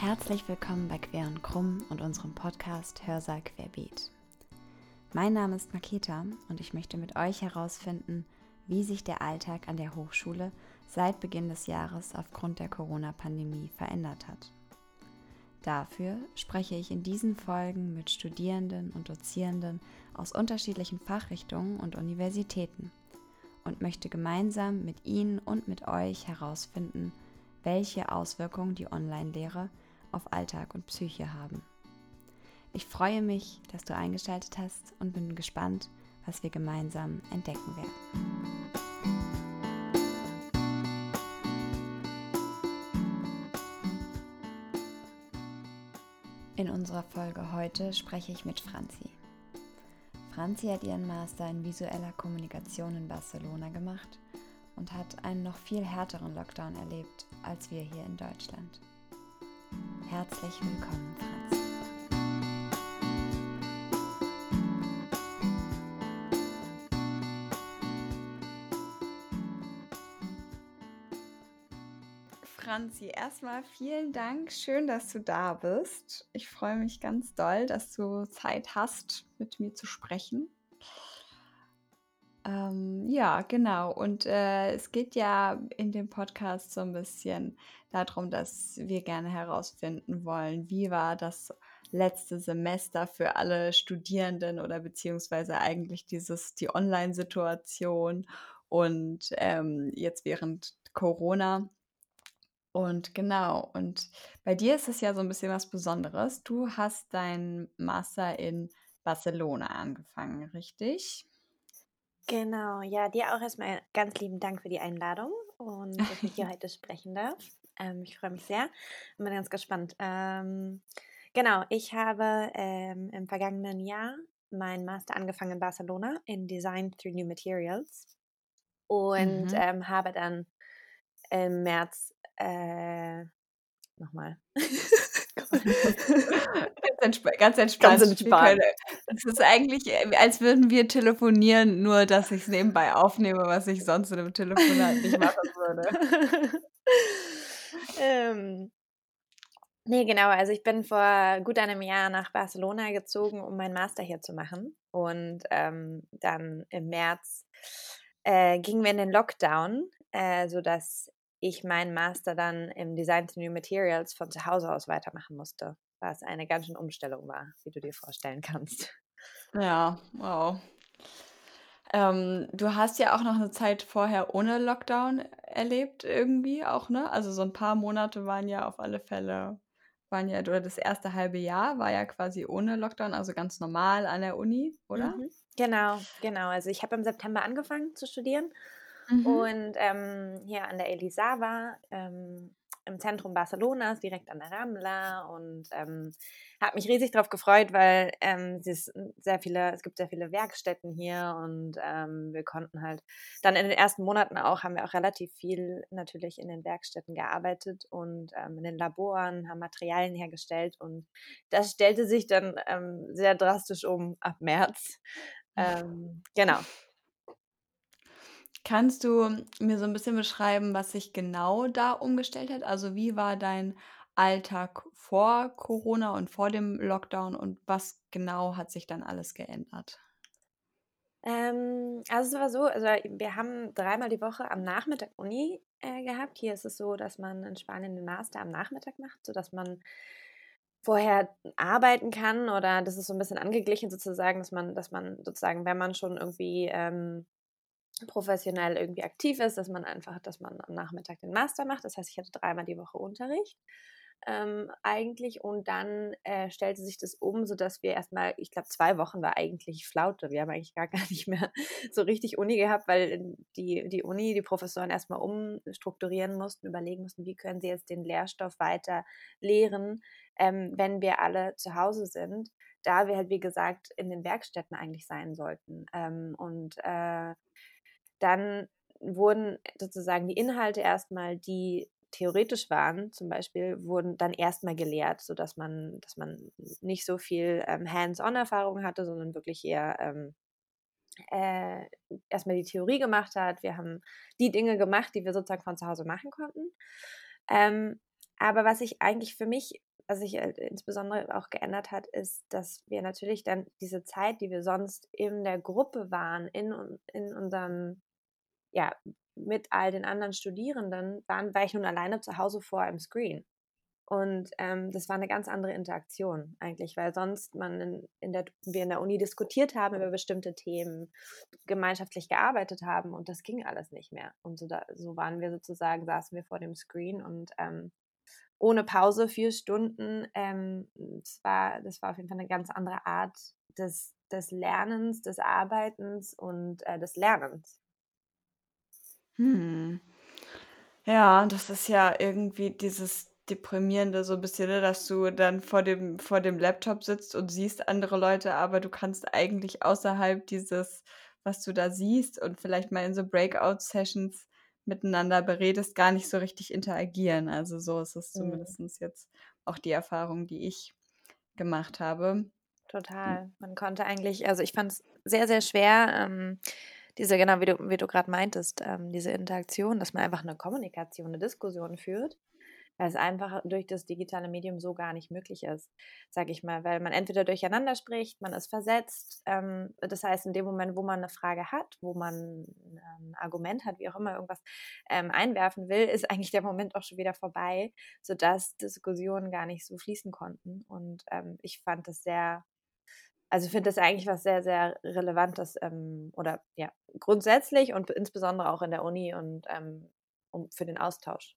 Herzlich willkommen bei Quer und Krumm und unserem Podcast Hörsaal Querbeet. Mein Name ist Maketa und ich möchte mit euch herausfinden, wie sich der Alltag an der Hochschule seit Beginn des Jahres aufgrund der Corona-Pandemie verändert hat. Dafür spreche ich in diesen Folgen mit Studierenden und Dozierenden aus unterschiedlichen Fachrichtungen und Universitäten und möchte gemeinsam mit Ihnen und mit euch herausfinden, welche Auswirkungen die Online-Lehre auf Alltag und Psyche haben. Ich freue mich, dass du eingeschaltet hast und bin gespannt, was wir gemeinsam entdecken werden. In unserer Folge heute spreche ich mit Franzi. Franzi hat ihren Master in visueller Kommunikation in Barcelona gemacht und hat einen noch viel härteren Lockdown erlebt als wir hier in Deutschland. Herzlich willkommen, Franzi. Franzi, erstmal vielen Dank. Schön, dass du da bist. Ich freue mich ganz doll, dass du Zeit hast, mit mir zu sprechen. Ähm, ja, genau. Und äh, es geht ja in dem Podcast so ein bisschen darum, dass wir gerne herausfinden wollen, wie war das letzte Semester für alle Studierenden oder beziehungsweise eigentlich dieses, die Online-Situation und ähm, jetzt während Corona. Und genau, und bei dir ist es ja so ein bisschen was Besonderes. Du hast deinen Master in Barcelona angefangen, richtig? Genau, ja, dir auch erstmal ganz lieben Dank für die Einladung und dass ich hier heute sprechen darf. Ähm, ich freue mich sehr und bin ganz gespannt. Ähm, genau, ich habe ähm, im vergangenen Jahr meinen Master angefangen in Barcelona in Design Through New Materials und mhm. Ähm, habe dann im März äh, nochmal. ganz, entsp ganz entspannt. Ganz entspannt. Es ist eigentlich, äh, als würden wir telefonieren, nur dass ich es nebenbei aufnehme, was ich sonst in einem Telefonat nicht machen würde. ähm, nee, genau. Also ich bin vor gut einem Jahr nach Barcelona gezogen, um meinen Master hier zu machen. Und ähm, dann im März äh, gingen wir in den Lockdown, äh, sodass ich meinen Master dann im Design to New Materials von zu Hause aus weitermachen musste, was eine ganz schöne Umstellung war, wie du dir vorstellen kannst. Ja, wow. Ähm, du hast ja auch noch eine Zeit vorher ohne Lockdown erlebt, irgendwie auch, ne? Also so ein paar Monate waren ja auf alle Fälle, waren ja, oder das erste halbe Jahr war ja quasi ohne Lockdown, also ganz normal an der Uni, oder? Mhm. Genau, genau. Also ich habe im September angefangen zu studieren Mhm. Und ähm, hier an der Elisava, ähm, im Zentrum Barcelonas, direkt an der Rambla und ähm, habe mich riesig darauf gefreut, weil ähm, es, sehr viele, es gibt sehr viele Werkstätten hier und ähm, wir konnten halt dann in den ersten Monaten auch, haben wir auch relativ viel natürlich in den Werkstätten gearbeitet und ähm, in den Laboren, haben Materialien hergestellt und das stellte sich dann ähm, sehr drastisch um ab März. Ähm, genau, Kannst du mir so ein bisschen beschreiben, was sich genau da umgestellt hat? Also, wie war dein Alltag vor Corona und vor dem Lockdown und was genau hat sich dann alles geändert? Ähm, also, es war so, also, wir haben dreimal die Woche am Nachmittag Uni, äh, gehabt. Hier ist es so, dass man in Spanien den Master am Nachmittag macht, sodass man vorher arbeiten kann oder das ist so ein bisschen angeglichen sozusagen, dass man dass man sozusagen, wenn man schon irgendwie, ähm professionell irgendwie aktiv ist, dass man einfach, dass man am Nachmittag den Master macht. Das heißt, ich hatte dreimal die Woche Unterricht ähm, eigentlich und dann äh, stellte sich das um, sodass wir erstmal, ich glaube, zwei Wochen war eigentlich Flaute. Wir haben eigentlich gar, gar nicht mehr so richtig Uni gehabt, weil die, die Uni, die Professoren erstmal umstrukturieren mussten, überlegen mussten, wie können sie jetzt den Lehrstoff weiter lehren, ähm, wenn wir alle zu Hause sind da wir halt, wie gesagt, in den Werkstätten eigentlich sein sollten. Ähm, und äh, dann wurden sozusagen die Inhalte erstmal, die theoretisch waren, zum Beispiel, wurden dann erstmal gelehrt, sodass man, dass man nicht so viel ähm, Hands-on-Erfahrung hatte, sondern wirklich eher ähm, äh, erstmal die Theorie gemacht hat. Wir haben die Dinge gemacht, die wir sozusagen von zu Hause machen konnten. Ähm, aber was sich eigentlich für mich was sich äh, insbesondere auch geändert hat, ist, dass wir natürlich dann diese Zeit, die wir sonst in der Gruppe waren, in, in unserem, ja, mit all den anderen Studierenden, waren, war ich nun alleine zu Hause vor einem Screen. Und ähm, das war eine ganz andere Interaktion eigentlich, weil sonst man in, in der, wir in der Uni diskutiert haben über bestimmte Themen, gemeinschaftlich gearbeitet haben und das ging alles nicht mehr. Und so, da, so waren wir sozusagen, saßen wir vor dem Screen und ähm, ohne Pause vier Stunden. Ähm, das, war, das war auf jeden Fall eine ganz andere Art des, des Lernens, des Arbeitens und äh, des Lernens. Hm. Ja, das ist ja irgendwie dieses Deprimierende so ein bisschen, ne, dass du dann vor dem vor dem Laptop sitzt und siehst andere Leute, aber du kannst eigentlich außerhalb dieses, was du da siehst und vielleicht mal in so Breakout-Sessions miteinander beredest, gar nicht so richtig interagieren. Also, so ist es Mhm. jetzt auch die Erfahrung, die ich gemacht habe. Hm. Total. Man konnte eigentlich also, ich fand es sehr, sehr schwer, ähm, diese genau, wie du wie du grad meintest, ähm, diese Interaktion, dass man einfach eine Kommunikation, eine Diskussion führt weil es einfach durch das digitale Medium so gar nicht möglich ist, sage ich mal, weil man entweder durcheinander spricht, man ist versetzt. Ähm, das heißt, in dem Moment, wo man eine Frage hat, wo man ein Argument hat, wie auch immer irgendwas ähm, einwerfen will, ist eigentlich der Moment auch schon wieder vorbei, sodass Diskussionen gar nicht so fließen konnten. Und ähm, ich fand das sehr also finde das eigentlich was sehr, sehr Relevantes ähm, oder ja, grundsätzlich und insbesondere auch in der Uni und ähm, um, für den Austausch.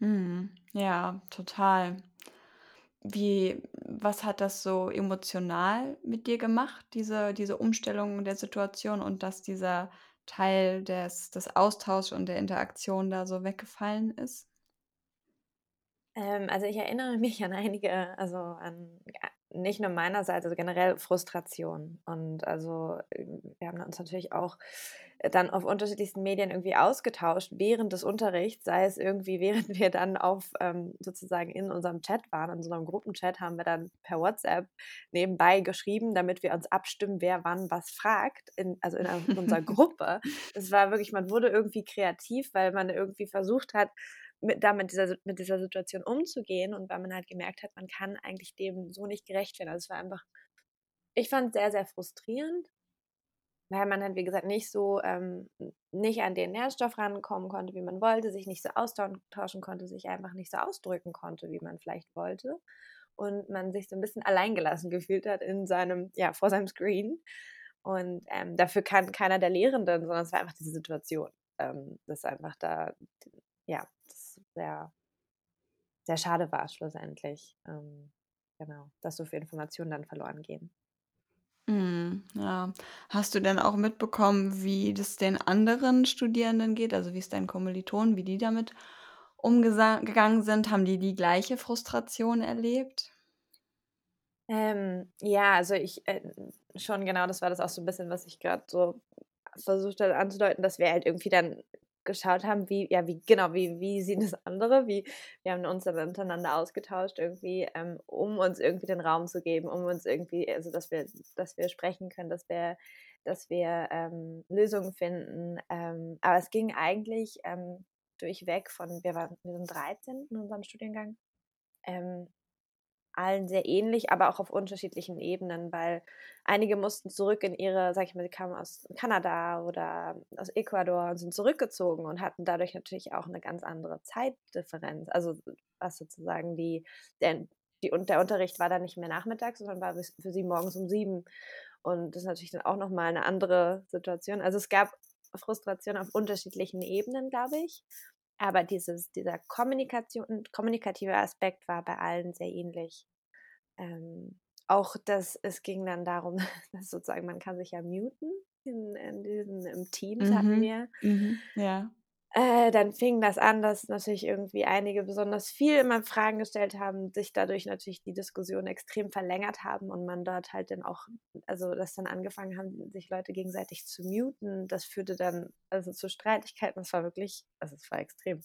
Mhm. Ja, total. Wie was hat das so emotional mit dir gemacht, diese diese Umstellung der Situation und dass dieser Teil des des Austauschs und der Interaktion da so weggefallen ist? Ähm, also, ich erinnere mich an einige also, an nicht nur meinerseits, also generell Frustration. Und also, wir haben uns natürlich auch dann auf unterschiedlichsten Medien irgendwie ausgetauscht während des Unterrichts, sei es irgendwie, während wir dann auf ähm, sozusagen in unserem Chat waren, in unserem Gruppenchat, haben wir dann per WhatsApp nebenbei geschrieben, damit wir uns abstimmen, wer wann was fragt, in, also in unserer Gruppe. Es war wirklich, man wurde irgendwie kreativ, weil man irgendwie versucht hat, mit, da mit dieser, mit dieser Situation umzugehen und weil man halt gemerkt hat, man kann eigentlich dem so nicht gerecht werden. Also es war einfach, ich fand es sehr, sehr frustrierend, weil man halt, wie gesagt, nicht so, ähm, nicht an den Nährstoff rankommen konnte, wie man wollte, sich nicht so austauschen konnte, sich einfach nicht so ausdrücken konnte, wie man vielleicht wollte. Und man sich so ein bisschen alleingelassen gefühlt hat in seinem, ja, vor seinem Screen. Und ähm, dafür kann keiner der Lehrenden, sondern es war einfach diese Situation, ähm, dass einfach da, ja, sehr, sehr schade war schlussendlich. Ähm, genau, dass so viele Informationen dann verloren gehen. Mhm, ja. Hast du denn auch mitbekommen, wie das den anderen Studierenden geht? Also wie es deinen Kommilitonen, wie die damit umgegangen sind? Haben die die gleiche Frustration erlebt? Ähm, ja, also ich äh, schon genau, das war das auch so ein bisschen, was ich gerade so versucht habe anzudeuten, dass wir halt irgendwie dann geschaut haben, wie, ja, wie, genau, wie, wie sehen das andere, wie, wir haben uns dann untereinander ausgetauscht irgendwie, ähm, um uns irgendwie den Raum zu geben, um uns irgendwie, also dass wir, dass wir sprechen können, dass wir, dass wir ähm, Lösungen finden. Ähm, aber es ging eigentlich ähm, durchweg von, wir waren, wir sind 13 in unserem Studiengang, ähm, allen sehr ähnlich, aber auch auf unterschiedlichen Ebenen, weil einige mussten zurück in ihre, sag ich mal, sie kamen aus Kanada oder aus Ecuador und sind zurückgezogen und hatten dadurch natürlich auch eine ganz andere Zeitdifferenz. Also was sozusagen die, der, die, und der Unterricht war dann nicht mehr nachmittags, sondern war für sie morgens um sieben. Und das ist natürlich dann auch nochmal eine andere Situation. Also es gab Frustration auf unterschiedlichen Ebenen, glaube ich. Aber dieses, dieser Kommunikation, kommunikative Aspekt war bei allen sehr ähnlich. Ähm, auch dass es ging dann darum, dass sozusagen man kann sich ja muten in, in diesen im Teams mhm. hatten wir. Mhm. Ja. Äh, dann fing das an, dass natürlich irgendwie einige besonders viel immer Fragen gestellt haben, sich dadurch natürlich die Diskussion extrem verlängert haben und man dort halt dann auch, also dass dann angefangen haben, sich Leute gegenseitig zu muten. Das führte dann also zu Streitigkeiten. Das war wirklich, also es war extrem.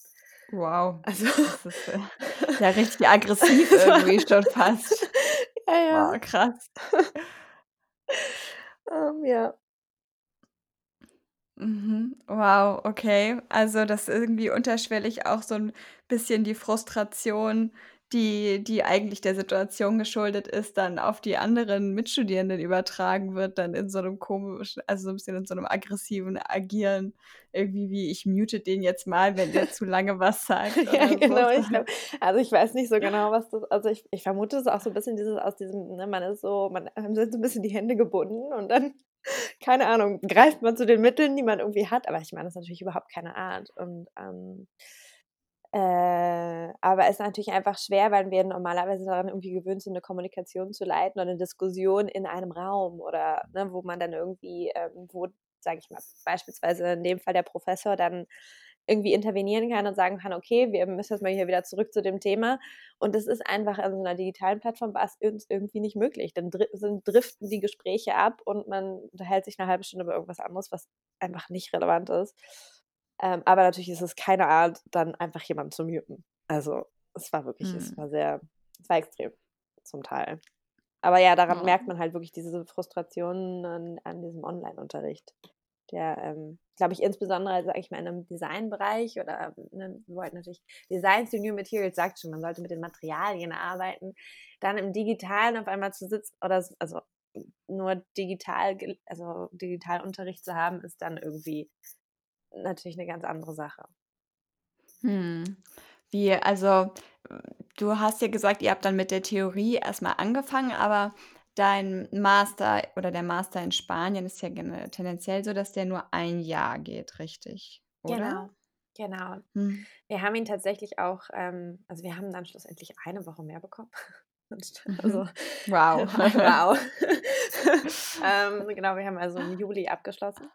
Wow. Also das ist äh, ja richtig aggressiv irgendwie schon fast. Ja, ja. Wow, krass. um, ähm, ja. Mhm. Wow, okay. Also, dass irgendwie unterschwellig auch so ein bisschen die Frustration die, die eigentlich der Situation geschuldet ist, dann auf die anderen Mitstudierenden übertragen wird, dann in so einem komischen, also so ein bisschen in so einem aggressiven Agieren, irgendwie wie ich mute den jetzt mal, wenn der zu lange was sagt. ja, genau. Ich glaub, also ich weiß nicht so genau, was das, also ich, ich vermute es auch so ein bisschen dieses aus diesem, ne, man ist so, man sind so ein bisschen die Hände gebunden und dann keine Ahnung, greift man zu den Mitteln, die man irgendwie hat. Aber ich meine, das ist natürlich überhaupt keine Art. Und ähm, äh, aber es ist natürlich einfach schwer, weil wir normalerweise daran irgendwie gewöhnt sind, eine Kommunikation zu leiten oder eine Diskussion in einem Raum oder ne, wo man dann irgendwie, ähm, wo, sage ich mal, beispielsweise in dem Fall der Professor dann irgendwie intervenieren kann und sagen kann, okay, wir müssen jetzt mal hier wieder zurück zu dem Thema. Und das ist einfach an so einer digitalen Plattform war es irgendwie nicht möglich. Dann sind, driften die Gespräche ab und man unterhält sich eine halbe Stunde über irgendwas anderes, was einfach nicht relevant ist. Ähm, aber natürlich ist es keine Art, dann einfach jemanden zu muten. Also es war wirklich, mhm. es hm. war sehr, es war extrem zum Teil. Aber ja, daran ja. merkt man halt wirklich diese Frustrationen an, an diesem Online-Unterricht. Der, ähm, glaube ich, insbesondere, sage ich mal, in einem Designbereich oder ne, wir wollten natürlich Design to New Materials sagt schon, man sollte mit den Materialien arbeiten. Dann im Digitalen auf einmal zu sitzen oder also nur digital, also Digitalunterricht zu haben, ist dann irgendwie natürlich eine ganz andere Sache. Hm. Wie, also du hast ja gesagt, ihr habt dann mit der Theorie erstmal angefangen, aber dein Master oder der Master in Spanien ist ja tendenziell so, dass der nur ein Jahr geht, richtig? Oder? Genau. Genau. Hm. Wir haben ihn tatsächlich auch, ähm, also wir haben dann schlussendlich eine Woche mehr bekommen. also, wow. wow. ähm, genau, wir haben also im Juli abgeschlossen.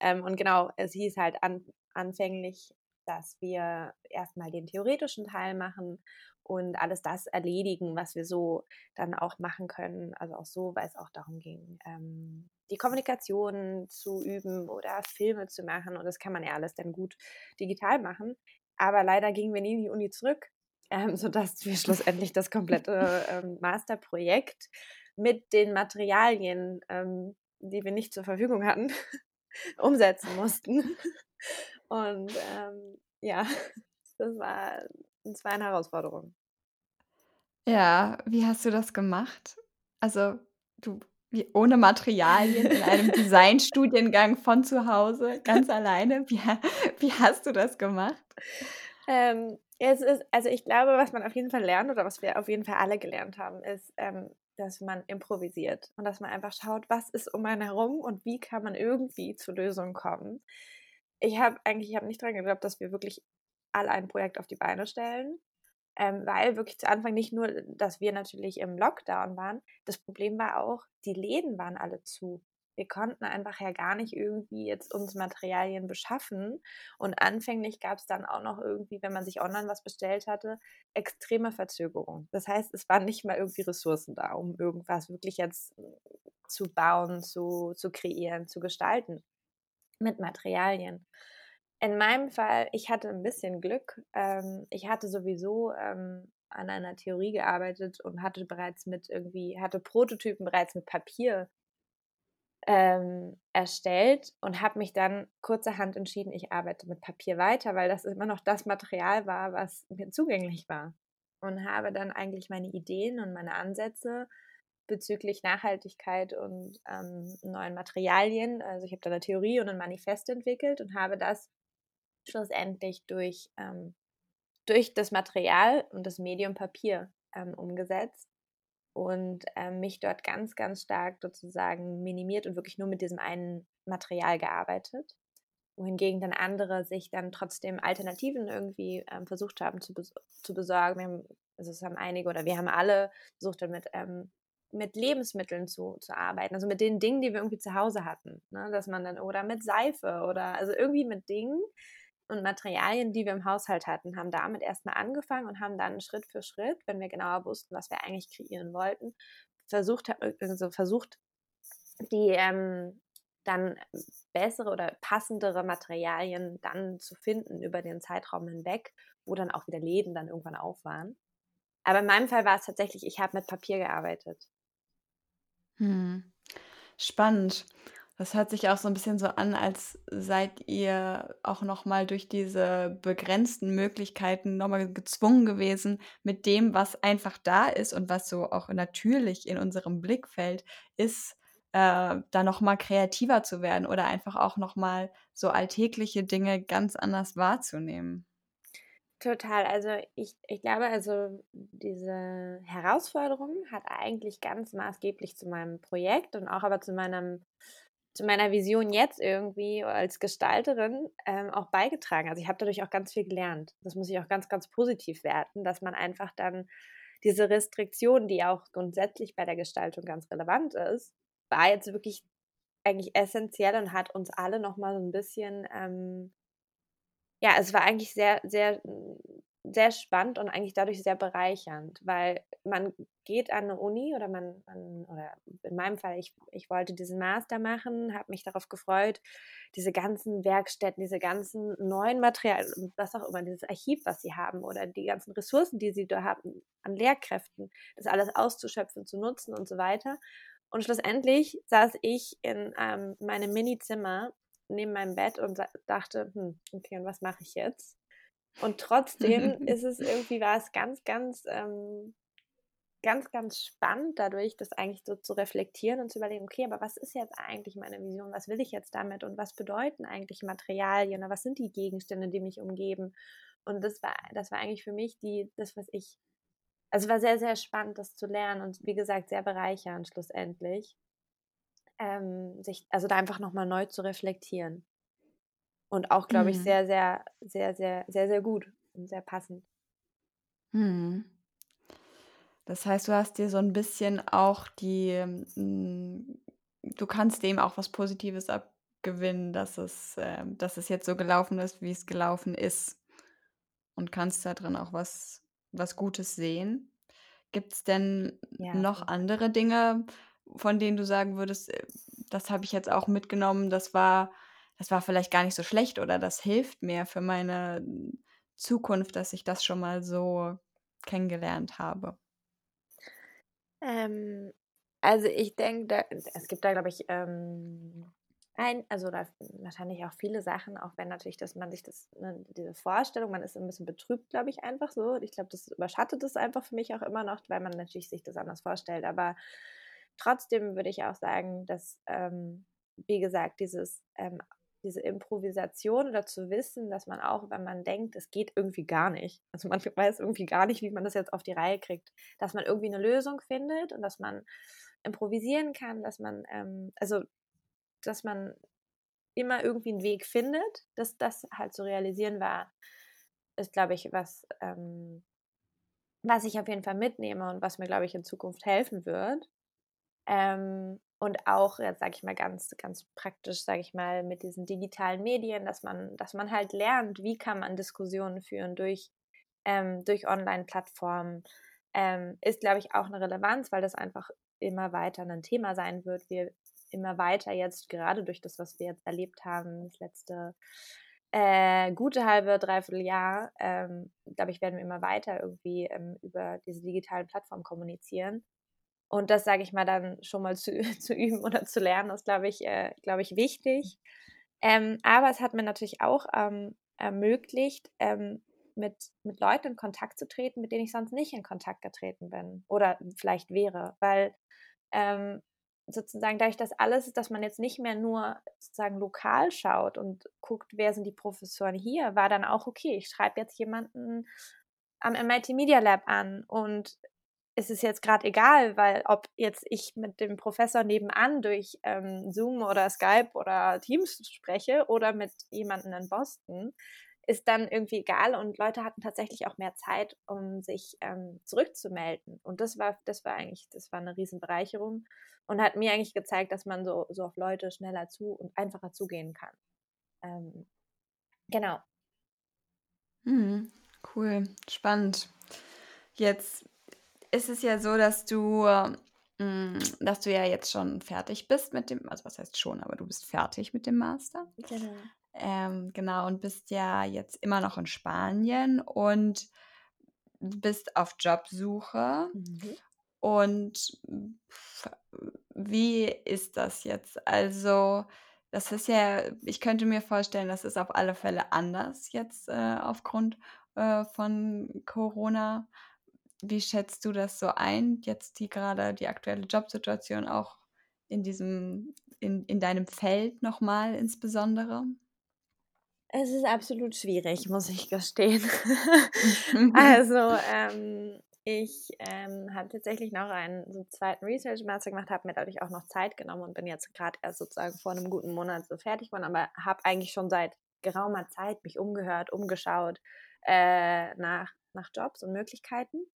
Ähm, und genau, es hieß halt an, anfänglich, dass wir erstmal den theoretischen Teil machen und alles das erledigen, was wir so dann auch machen können. Also auch so, weil es auch darum ging, ähm, die Kommunikation zu üben oder Filme zu machen. Und das kann man ja alles dann gut digital machen. Aber leider gingen wir nie in die Uni zurück, ähm, sodass wir schlussendlich das komplette ähm, Masterprojekt mit den Materialien, ähm, die wir nicht zur Verfügung hatten, umsetzen mussten. Und ähm, ja, das war, das war eine Herausforderung. Ja, wie hast du das gemacht? Also, du wie, ohne Materialien in einem Designstudiengang von zu Hause, ganz alleine. Wie, wie hast du das gemacht? Ähm, es ist, also ich glaube, was man auf jeden Fall lernt oder was wir auf jeden Fall alle gelernt haben, ist, ähm, dass man improvisiert und dass man einfach schaut, was ist um einen herum und wie kann man irgendwie zu Lösungen kommen. Ich habe eigentlich, ich habe nicht daran geglaubt, dass wir wirklich alle ein Projekt auf die Beine stellen, ähm, weil wirklich zu Anfang nicht nur, dass wir natürlich im Lockdown waren, das Problem war auch, die Läden waren alle zu wir konnten einfach ja gar nicht irgendwie jetzt uns Materialien beschaffen. Und anfänglich gab es dann auch noch irgendwie, wenn man sich online was bestellt hatte, extreme Verzögerungen. Das heißt, es waren nicht mal irgendwie Ressourcen da, um irgendwas wirklich jetzt zu bauen, zu, zu kreieren, zu gestalten mit Materialien. In meinem Fall, ich hatte ein bisschen Glück. Ähm, ich hatte sowieso ähm, an einer Theorie gearbeitet und hatte bereits mit irgendwie, hatte Prototypen bereits mit Papier ähm, erstellt und habe mich dann kurzerhand entschieden, ich arbeite mit Papier weiter, weil das immer noch das Material war, was mir zugänglich war. Und habe dann eigentlich meine Ideen und meine Ansätze bezüglich Nachhaltigkeit und ähm, neuen Materialien, also ich habe da eine Theorie und ein Manifest entwickelt und habe das schlussendlich durch, ähm, durch das Material und das Medium Papier ähm, umgesetzt und äh, mich dort ganz, ganz stark sozusagen minimiert und wirklich nur mit diesem einen Material gearbeitet. Wohingegen dann andere sich dann trotzdem Alternativen irgendwie ähm, versucht haben zu, bes zu besorgen. Haben, also es haben einige oder wir haben alle versucht dann mit, ähm, mit Lebensmitteln zu, zu arbeiten, also mit den Dingen, die wir irgendwie zu Hause hatten. Ne? Dass man dann, oder mit Seife oder also irgendwie mit Dingen, und Materialien, die wir im Haushalt hatten, haben damit erstmal angefangen und haben dann Schritt für Schritt, wenn wir genauer wussten, was wir eigentlich kreieren wollten, versucht, also versucht die ähm, dann bessere oder passendere Materialien dann zu finden über den Zeitraum hinweg, wo dann auch wieder Läden dann irgendwann auf waren. Aber in meinem Fall war es tatsächlich, ich habe mit Papier gearbeitet. Hm. Spannend. Das hört sich auch so ein bisschen so an, als seid ihr auch noch mal durch diese begrenzten Möglichkeiten noch mal gezwungen gewesen, mit dem, was einfach da ist und was so auch natürlich in unserem Blickfeld ist, äh, da noch mal kreativer zu werden oder einfach auch noch mal so alltägliche Dinge ganz anders wahrzunehmen. Total. Also ich, ich glaube, also diese Herausforderung hat eigentlich ganz maßgeblich zu meinem Projekt und auch aber zu meinem zu meiner Vision jetzt irgendwie als Gestalterin ähm, auch beigetragen. Also ich habe dadurch auch ganz viel gelernt. Das muss ich auch ganz, ganz positiv werten, dass man einfach dann diese Restriktion, die auch grundsätzlich bei der Gestaltung ganz relevant ist, war jetzt wirklich eigentlich essentiell und hat uns alle nochmal so ein bisschen ähm, ja, es war eigentlich sehr, sehr, sehr spannend und eigentlich dadurch sehr bereichernd, weil man geht an eine Uni oder man, man oder in meinem Fall, ich, ich wollte diesen Master machen, habe mich darauf gefreut, diese ganzen Werkstätten, diese ganzen neuen Materialien, was auch immer, dieses Archiv, was sie haben oder die ganzen Ressourcen, die sie da haben an Lehrkräften, das alles auszuschöpfen, zu nutzen und so weiter. Und schlussendlich saß ich in ähm, meinem Mini-Zimmer neben meinem Bett und dachte, hm, okay, und was mache ich jetzt? Und trotzdem ist es irgendwie, war es ganz, ganz, ähm, ganz, ganz spannend dadurch, das eigentlich so zu reflektieren und zu überlegen, okay, aber was ist jetzt eigentlich meine Vision? Was will ich jetzt damit? Und was bedeuten eigentlich Materialien? Oder was sind die Gegenstände, die mich umgeben? Und das war, das war eigentlich für mich die, das, was ich, also war sehr, sehr spannend, das zu lernen und wie gesagt, sehr bereichernd schlussendlich ähm, sich, also da einfach nochmal neu zu reflektieren. Und auch, glaube ich, mhm. sehr, sehr, sehr, sehr, sehr, sehr gut und sehr passend. Mhm. Das heißt, du hast dir so ein bisschen auch die, hm, du kannst dem auch was Positives abgewinnen, dass es, äh, dass es jetzt so gelaufen ist, wie es gelaufen ist. Und kannst da drin auch was, was Gutes sehen. Gibt es denn ja, noch andere Dinge, von denen du sagen würdest, äh, das habe ich jetzt auch mitgenommen, das war, das war vielleicht gar nicht so schlecht oder das hilft mir für meine Zukunft, dass ich das schon mal so kennengelernt habe? Ähm, also ich denke, es gibt da, glaube ich, ähm, ein, also wahrscheinlich auch viele Sachen, auch wenn natürlich, dass man sich das, ne, diese Vorstellung, man ist ein bisschen betrübt, glaube ich, einfach so. Ich glaube, das überschattet es einfach für mich auch immer noch, weil man natürlich sich das anders vorstellt. Aber Trotzdem würde ich auch sagen, dass, ähm, wie gesagt, dieses, ähm, diese Improvisation oder zu wissen, dass man auch, wenn man denkt, es geht irgendwie gar nicht, also man weiß irgendwie gar nicht, wie man das jetzt auf die Reihe kriegt, dass man irgendwie eine Lösung findet und dass man improvisieren kann, dass man, ähm, also, dass man immer irgendwie einen Weg findet, dass das halt zu realisieren war, ist, glaube ich, was, ähm, was ich auf jeden Fall mitnehme und was mir, glaube ich, in Zukunft helfen wird. Ähm, und auch, jetzt sage ich mal ganz, ganz praktisch, sage ich mal, mit diesen digitalen Medien, dass man, dass man halt lernt, wie kann man Diskussionen führen durch, ähm, durch Online-Plattformen, ähm, ist, glaube ich, auch eine Relevanz, weil das einfach immer weiter ein Thema sein wird. Wir immer weiter jetzt, gerade durch das, was wir jetzt erlebt haben, das letzte äh, gute halbe, dreiviertel Jahr, ähm, glaube ich, werden wir immer weiter irgendwie ähm, über diese digitalen Plattformen kommunizieren. Und das, sage ich mal, dann schon mal zu, zu üben oder zu lernen, ist, glaube ich, äh, glaube ich, wichtig. Ähm, aber es hat mir natürlich auch ähm, ermöglicht, ähm, mit, mit Leuten in Kontakt zu treten, mit denen ich sonst nicht in Kontakt getreten bin oder vielleicht wäre, weil ähm, sozusagen dadurch, dass alles, dass man jetzt nicht mehr nur sozusagen lokal schaut und guckt, wer sind die Professoren hier, war dann auch okay, ich schreibe jetzt jemanden am MIT Media Lab an und ist es jetzt gerade egal, weil ob jetzt ich mit dem Professor nebenan durch ähm, Zoom oder Skype oder Teams spreche oder mit jemandem in Boston, ist dann irgendwie egal und Leute hatten tatsächlich auch mehr Zeit, um sich ähm, zurückzumelden. Und das war, das war eigentlich, das war eine Riesenbereicherung und hat mir eigentlich gezeigt, dass man so, so auf Leute schneller zu und einfacher zugehen kann. Ähm, genau. Mhm, cool, spannend. Jetzt ist es ja so, dass du, mm, dass du ja jetzt schon fertig bist mit dem, also was heißt schon, aber du bist fertig mit dem Master. Genau. Ähm, genau, und bist ja jetzt immer noch in Spanien und bist auf Jobsuche. Mhm. Und wie ist das jetzt? Also, das ist ja ich könnte mir vorstellen, das ist auf alle Fälle anders jetzt, äh, aufgrund, äh, von Corona. Wie schätzt du das so ein, jetzt die gerade die aktuelle Jobsituation auch in diesem in in deinem Feld nochmal insbesondere? Es ist absolut schwierig, muss ich gestehen. also, ähm, ich ähm, habe tatsächlich noch einen so zweiten Research Master gemacht, habe mir dadurch auch noch Zeit genommen und bin jetzt gerade erst sozusagen vor einem guten Monat so fertig geworden, aber habe eigentlich schon seit geraumer Zeit mich umgehört, umgeschaut äh, nach, nach Jobs und Möglichkeiten.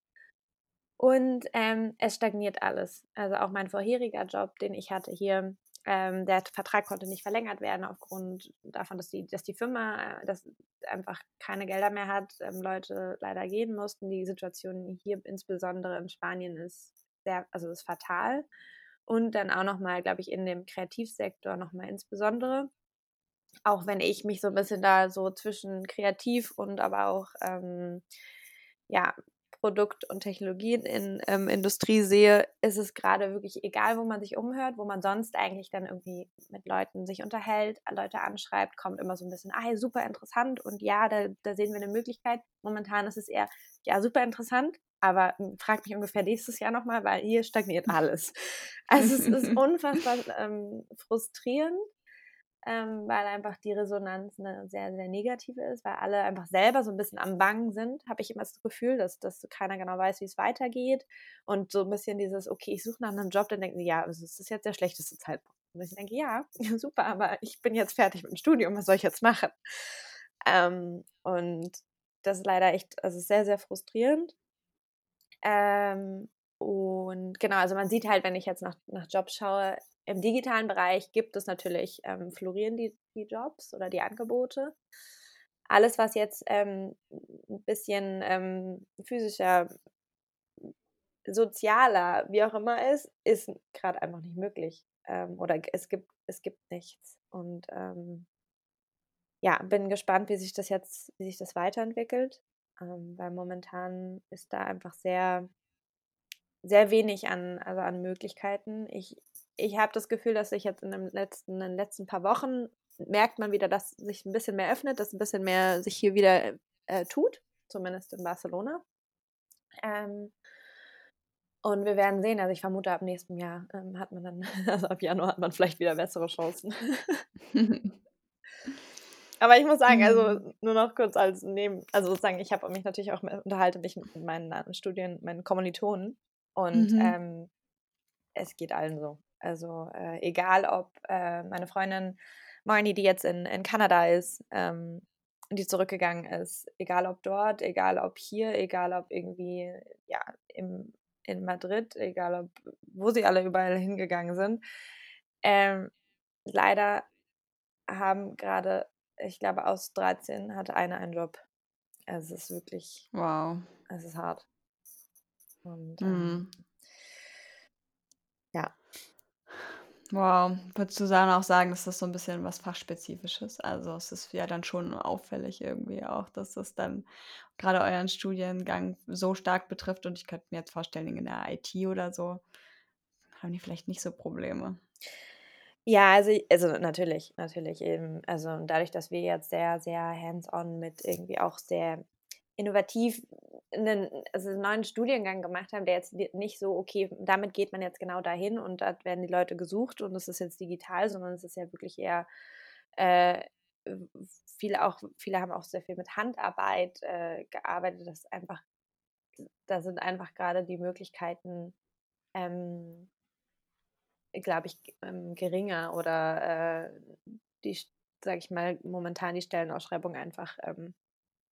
Und ähm, es stagniert alles. Also auch mein vorheriger Job, den ich hatte hier, ähm, der Vertrag konnte nicht verlängert werden aufgrund davon, dass die, dass die Firma äh, dass einfach keine Gelder mehr hat, ähm, Leute leider gehen mussten. Die Situation hier insbesondere in Spanien ist sehr, also ist fatal. Und dann auch nochmal, glaube ich, in dem Kreativsektor nochmal insbesondere. Auch wenn ich mich so ein bisschen da so zwischen kreativ und aber auch ähm, ja, Produkt- und Technologien in ähm, Industrie sehe, ist es gerade wirklich egal, wo man sich umhört, wo man sonst eigentlich dann irgendwie mit Leuten sich unterhält, Leute anschreibt, kommt immer so ein bisschen, ah, super interessant und ja, da, da sehen wir eine Möglichkeit. Momentan ist es eher, ja, super interessant, aber hm, frag mich ungefähr nächstes Jahr nochmal, weil hier stagniert alles. Also es ist unfassbar ähm, frustrierend ähm, weil einfach die Resonanz eine sehr, sehr negative ist, weil alle einfach selber so ein bisschen am Bangen sind, habe ich immer das Gefühl, dass, dass keiner genau weiß, wie es weitergeht. Und so ein bisschen dieses, okay, ich suche nach einem Job, dann denken sie, ja, es ist jetzt der schlechteste Zeitpunkt. Und ich denke, ja, super, aber ich bin jetzt fertig mit dem Studium, was soll ich jetzt machen? Ähm, und das ist leider echt, also sehr, sehr frustrierend. Ähm, und genau, also man sieht halt, wenn ich jetzt nach, nach Jobs schaue, im digitalen Bereich gibt es natürlich, ähm, florieren die, die Jobs oder die Angebote. Alles, was jetzt ähm, ein bisschen ähm, physischer, sozialer, wie auch immer ist, ist gerade einfach nicht möglich. Ähm, oder es gibt, es gibt nichts. Und ähm, ja, bin gespannt, wie sich das jetzt, wie sich das weiterentwickelt. Ähm, weil momentan ist da einfach sehr, sehr wenig an, also an Möglichkeiten. Ich ich habe das Gefühl, dass sich jetzt in, den letzten, in den letzten paar Wochen merkt man wieder, dass sich ein bisschen mehr öffnet, dass ein bisschen mehr sich hier wieder äh, tut, zumindest in Barcelona. Ähm, und wir werden sehen, also ich vermute, ab nächstem Jahr ähm, hat man dann, also ab Januar hat man vielleicht wieder bessere Chancen. Aber ich muss sagen, also mhm. nur noch kurz als neben, also sozusagen, ich habe mich natürlich auch unterhalte mich mit meinen äh, Studien, meinen Kommilitonen und mhm. ähm, es geht allen so. Also äh, egal, ob äh, meine Freundin Marnie, die jetzt in, in Kanada ist, ähm, die zurückgegangen ist, egal ob dort, egal ob hier, egal ob irgendwie ja im, in Madrid, egal ob wo sie alle überall hingegangen sind. Ähm, leider haben gerade, ich glaube, aus 13 hat eine einen Job. Also es ist wirklich, wow, es ist hart. Und ähm, mhm. ja, Wow, würdest du dann auch sagen, dass das so ein bisschen was Fachspezifisches? Also, es ist ja dann schon auffällig irgendwie auch, dass das dann gerade euren Studiengang so stark betrifft und ich könnte mir jetzt vorstellen, in der IT oder so haben die vielleicht nicht so Probleme. Ja, also also natürlich, natürlich eben. Also, dadurch, dass wir jetzt sehr, sehr hands-on mit irgendwie auch sehr innovativ einen, also neuen Studiengang gemacht haben, der jetzt nicht so, okay, damit geht man jetzt genau dahin und da werden die Leute gesucht und es ist jetzt digital, sondern es ist ja wirklich eher äh, viele auch, viele haben auch sehr viel mit Handarbeit äh, gearbeitet, das einfach, da sind einfach gerade die Möglichkeiten, ähm, glaube ich, ähm, geringer oder äh, die, sage ich mal, momentan die Stellenausschreibung einfach ähm,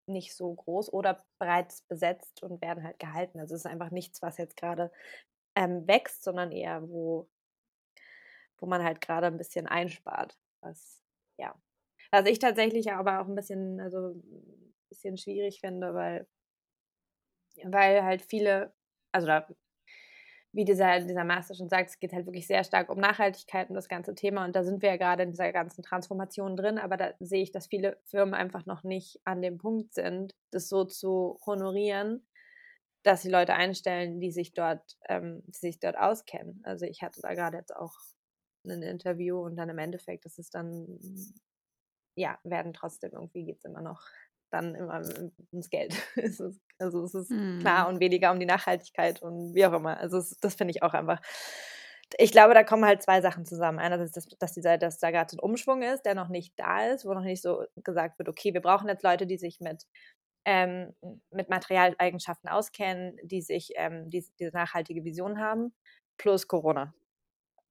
nicht so groß oder bereits besetzt und werden halt gehalten. Also es ist einfach nichts, was jetzt gerade ähm, wächst, sondern eher, wo, wo man halt gerade ein bisschen einspart. Was, ja. Was ich tatsächlich aber auch ein bisschen, also ein bisschen schwierig finde, weil, weil halt viele, also da wie dieser, dieser Master schon sagt, es geht halt wirklich sehr stark um Nachhaltigkeit und das ganze Thema. Und da sind wir ja gerade in dieser ganzen Transformation drin. Aber da sehe ich, dass viele Firmen einfach noch nicht an dem Punkt sind, das so zu honorieren, dass sie Leute einstellen, die sich dort, ähm, die sich dort auskennen. Also ich hatte da gerade jetzt auch ein Interview und dann im Endeffekt ist es dann, ja, werden trotzdem irgendwie geht es immer noch dann immer ums Geld. also es ist mm. klar und weniger um die Nachhaltigkeit und wie auch immer. Also es, das finde ich auch einfach. Ich glaube, da kommen halt zwei Sachen zusammen. Einerseits, dass, dass, dieser, dass da gerade ein Umschwung ist, der noch nicht da ist, wo noch nicht so gesagt wird, okay, wir brauchen jetzt Leute, die sich mit ähm, mit Materialeigenschaften auskennen, die sich ähm, die, diese nachhaltige Vision haben, plus Corona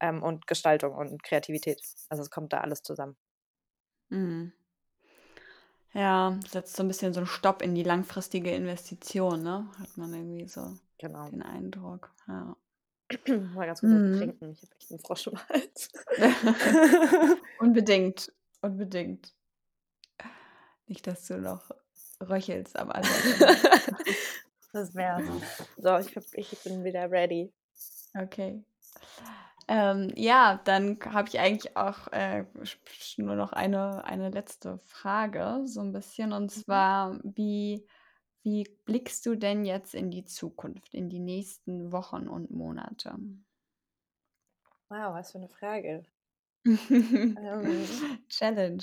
ähm, und Gestaltung und Kreativität. Also es kommt da alles zusammen. Mhm. Ja, setzt so ein bisschen so einen Stopp in die langfristige Investition, ne? Hat man irgendwie so genau. den Eindruck. Ja. Mal ganz kurz mhm. trinken. Ich habe echt einen Frosch im Hals. unbedingt, unbedingt. Nicht, dass du noch röchelst am Anfang. das wäre. So, ich, ich bin wieder ready. Okay. Ähm, ja, dann habe ich eigentlich auch äh, nur noch eine, eine letzte Frage, so ein bisschen. Und mhm. zwar, wie, wie blickst du denn jetzt in die Zukunft, in die nächsten Wochen und Monate? Wow, was für eine Frage. Ähm, Challenge.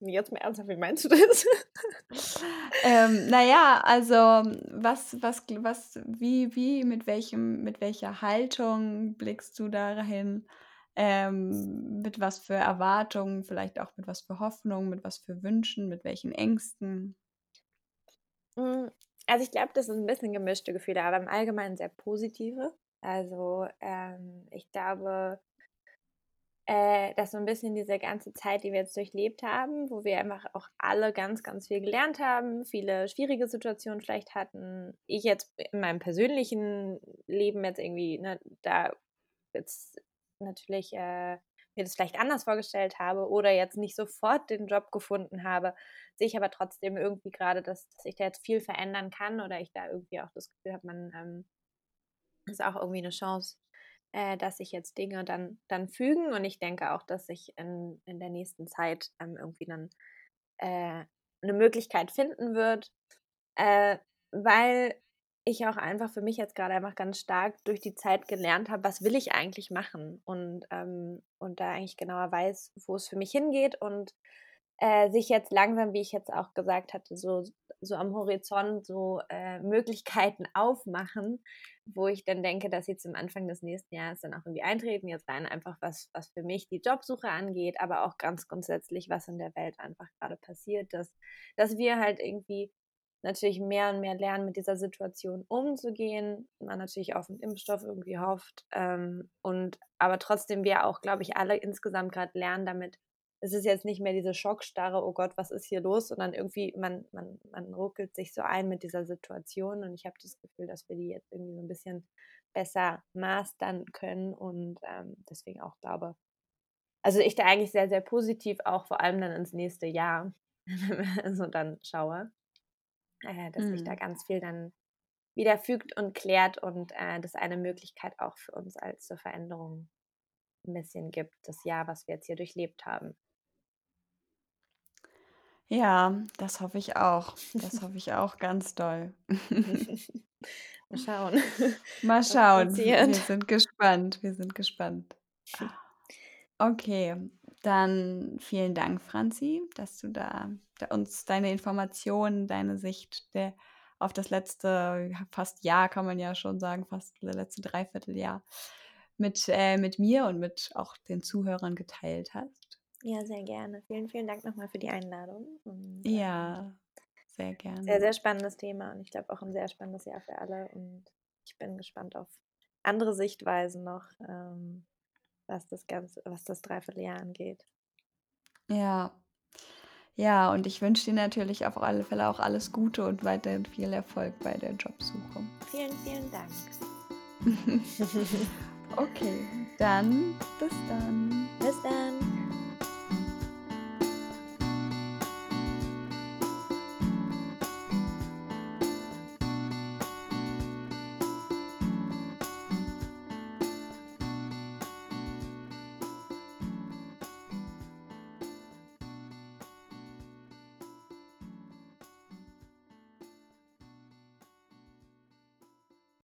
Jetzt mal ernsthaft, wie meinst du das? ähm, naja, also was, was, was, wie, wie, mit welchem, mit welcher Haltung blickst du dahin? Ähm, mit was für Erwartungen, vielleicht auch mit was für Hoffnungen, mit was für Wünschen, mit welchen Ängsten? Hm, also ich glaube, das sind ein bisschen gemischte Gefühle, aber im Allgemeinen sehr positive. Also ähm, ich glaube, äh, dass so ein bisschen diese ganze Zeit, die wir jetzt durchlebt haben, wo wir einfach auch alle ganz, ganz viel gelernt haben, viele schwierige Situationen vielleicht hatten. Ich jetzt in meinem persönlichen Leben jetzt irgendwie, ne, da jetzt natürlich äh, mir das vielleicht anders vorgestellt habe oder jetzt nicht sofort den Job gefunden habe, sehe ich aber trotzdem irgendwie gerade, dass, dass ich da jetzt viel verändern kann oder ich da irgendwie auch das Gefühl habe, man ähm, ist auch irgendwie eine Chance, äh, dass sich jetzt Dinge dann, dann fügen und ich denke auch, dass sich in, in der nächsten Zeit ähm, irgendwie dann äh, eine Möglichkeit finden wird, äh, weil ich auch einfach für mich jetzt gerade einfach ganz stark durch die Zeit gelernt habe, was will ich eigentlich machen? Und, ähm, und da eigentlich genauer weiß, wo es für mich hingeht und äh, sich jetzt langsam, wie ich jetzt auch gesagt hatte, so, so am Horizont so äh, Möglichkeiten aufmachen, wo ich dann denke, dass sie zum Anfang des nächsten Jahres dann auch irgendwie eintreten. Jetzt rein einfach, was, was für mich die Jobsuche angeht, aber auch ganz grundsätzlich, was in der Welt einfach gerade passiert, dass, dass wir halt irgendwie natürlich mehr und mehr lernen, mit dieser Situation umzugehen. Man natürlich auf einen Impfstoff irgendwie hofft. Ähm, und aber trotzdem wir auch, glaube ich, alle insgesamt gerade lernen, damit es ist jetzt nicht mehr diese Schockstarre, oh Gott, was ist hier los, sondern irgendwie, man, man, man ruckelt sich so ein mit dieser Situation und ich habe das Gefühl, dass wir die jetzt irgendwie so ein bisschen besser mastern können und ähm, deswegen auch glaube, also ich da eigentlich sehr, sehr positiv auch vor allem dann ins nächste Jahr, so dann schaue, äh, dass mhm. sich da ganz viel dann wieder fügt und klärt und äh, das eine Möglichkeit auch für uns als zur Veränderung ein bisschen gibt, das Jahr, was wir jetzt hier durchlebt haben. Ja, das hoffe ich auch. Das hoffe ich auch ganz doll. Mal schauen. Mal schauen. Wir sind gespannt. Wir sind gespannt. Okay, dann vielen Dank, Franzi, dass du da, da uns deine Informationen, deine Sicht der, auf das letzte fast Jahr, kann man ja schon sagen, fast das letzte Dreivierteljahr mit, äh, mit mir und mit auch den Zuhörern geteilt hast. Ja, sehr gerne. Vielen, vielen Dank nochmal für die Einladung. Und, ja, ähm, sehr gerne. Sehr, sehr spannendes Thema und ich glaube auch ein sehr spannendes Jahr für alle. Und ich bin gespannt auf andere Sichtweisen noch, ähm, was das Ganze, was das Dreivierteljahr angeht. Ja. Ja, und ich wünsche dir natürlich auf alle Fälle auch alles Gute und weiterhin viel Erfolg bei der Jobsuche. Vielen, vielen Dank. okay, dann bis dann. Bis dann.